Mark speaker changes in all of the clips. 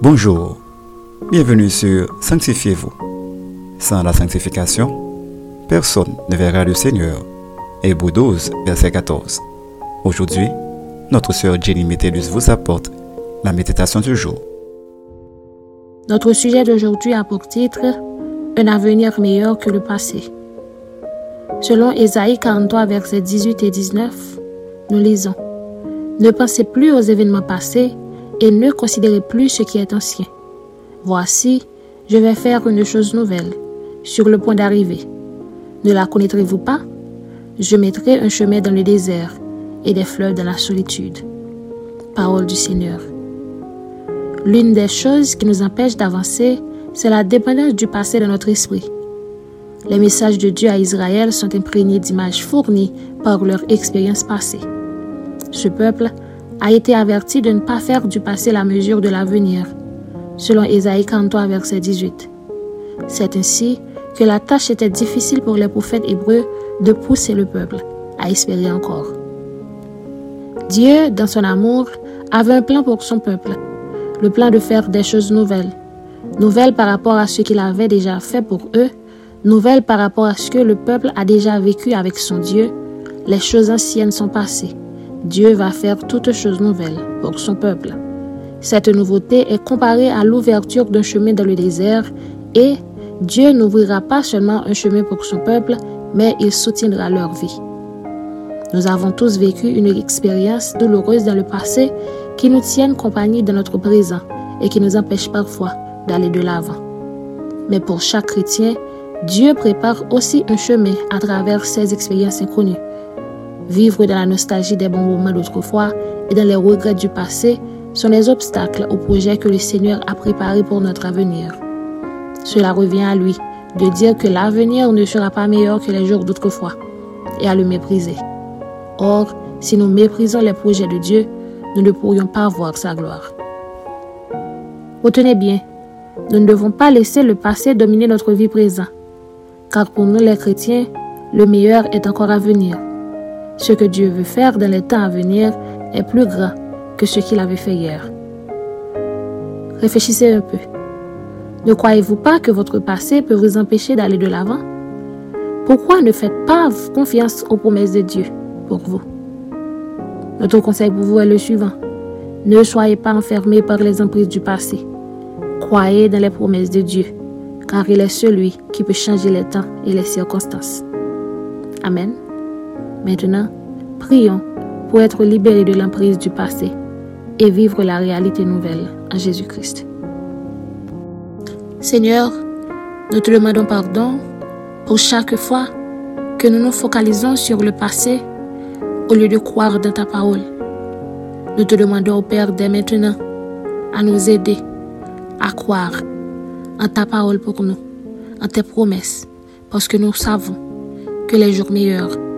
Speaker 1: Bonjour, bienvenue sur Sanctifiez-vous. Sans la sanctification, personne ne verra le Seigneur. Hébreu 12, verset 14. Aujourd'hui, notre sœur Jenny Métellus vous apporte la méditation du jour.
Speaker 2: Notre sujet d'aujourd'hui a pour titre Un avenir meilleur que le passé. Selon Ésaïe 43, versets 18 et 19, nous lisons Ne pensez plus aux événements passés et ne considérez plus ce qui est ancien. Voici, je vais faire une chose nouvelle, sur le point d'arriver. Ne la connaîtrez-vous pas? Je mettrai un chemin dans le désert et des fleurs dans la solitude. Parole du Seigneur. L'une des choses qui nous empêche d'avancer, c'est la dépendance du passé de notre esprit. Les messages de Dieu à Israël sont imprégnés d'images fournies par leur expérience passée. Ce peuple a été averti de ne pas faire du passé la mesure de l'avenir, selon Ésaïe 43, verset 18. C'est ainsi que la tâche était difficile pour les prophètes hébreux de pousser le peuple à espérer encore. Dieu, dans son amour, avait un plan pour son peuple, le plan de faire des choses nouvelles, nouvelles par rapport à ce qu'il avait déjà fait pour eux, nouvelles par rapport à ce que le peuple a déjà vécu avec son Dieu, les choses anciennes sont passées. Dieu va faire toutes choses nouvelles pour son peuple. Cette nouveauté est comparée à l'ouverture d'un chemin dans le désert et Dieu n'ouvrira pas seulement un chemin pour son peuple, mais il soutiendra leur vie. Nous avons tous vécu une expérience douloureuse dans le passé qui nous tiennent compagnie dans notre présent et qui nous empêche parfois d'aller de l'avant. Mais pour chaque chrétien, Dieu prépare aussi un chemin à travers ces expériences inconnues. Vivre dans la nostalgie des bons moments d'autrefois et dans les regrets du passé sont les obstacles au projet que le Seigneur a préparé pour notre avenir. Cela revient à lui de dire que l'avenir ne sera pas meilleur que les jours d'autrefois et à le mépriser. Or, si nous méprisons les projets de Dieu, nous ne pourrions pas voir sa gloire. Retenez bien, nous ne devons pas laisser le passé dominer notre vie présente, car pour nous les chrétiens, le meilleur est encore à venir. Ce que Dieu veut faire dans les temps à venir est plus grand que ce qu'il avait fait hier. Réfléchissez un peu. Ne croyez-vous pas que votre passé peut vous empêcher d'aller de l'avant? Pourquoi ne faites pas confiance aux promesses de Dieu pour vous? Notre conseil pour vous est le suivant. Ne soyez pas enfermés par les emprises du passé. Croyez dans les promesses de Dieu, car il est celui qui peut changer les temps et les circonstances. Amen. Maintenant, prions pour être libérés de l'emprise du passé et vivre la réalité nouvelle en Jésus-Christ. Seigneur, nous te demandons pardon pour chaque fois que nous nous focalisons sur le passé au lieu de croire dans ta parole. Nous te demandons, Père, dès maintenant, à nous aider à croire en ta parole pour nous, en tes promesses, parce que nous savons que les jours meilleurs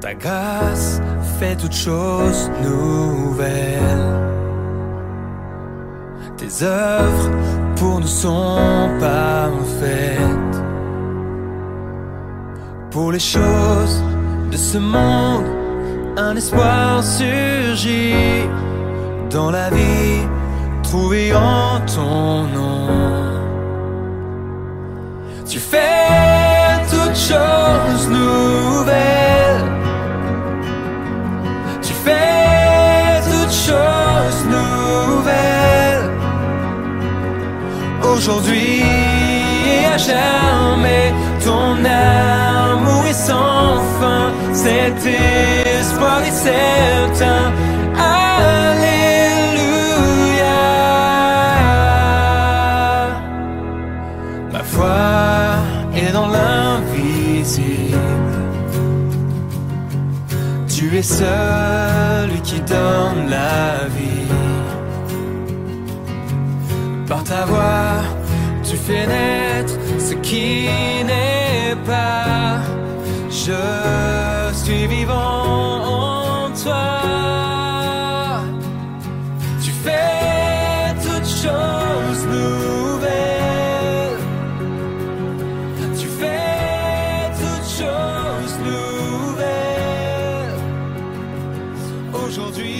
Speaker 3: Ta grâce fait toutes choses nouvelles. Tes œuvres pour nous sont parfaites. Pour les choses de ce monde, un espoir surgit dans la vie trouvée en ton nom. Tu fais toutes choses aujourd'hui et à jamais. Ton amour est sans fin, cet espoir est certain. Alléluia. Ma foi est dans l'invisible. Tu es celui qui donne la vie. Par ta voix ce qui n'est pas. Je suis vivant en toi. Tu fais toutes choses nouvelles. Tu fais toutes choses nouvelles. Aujourd'hui.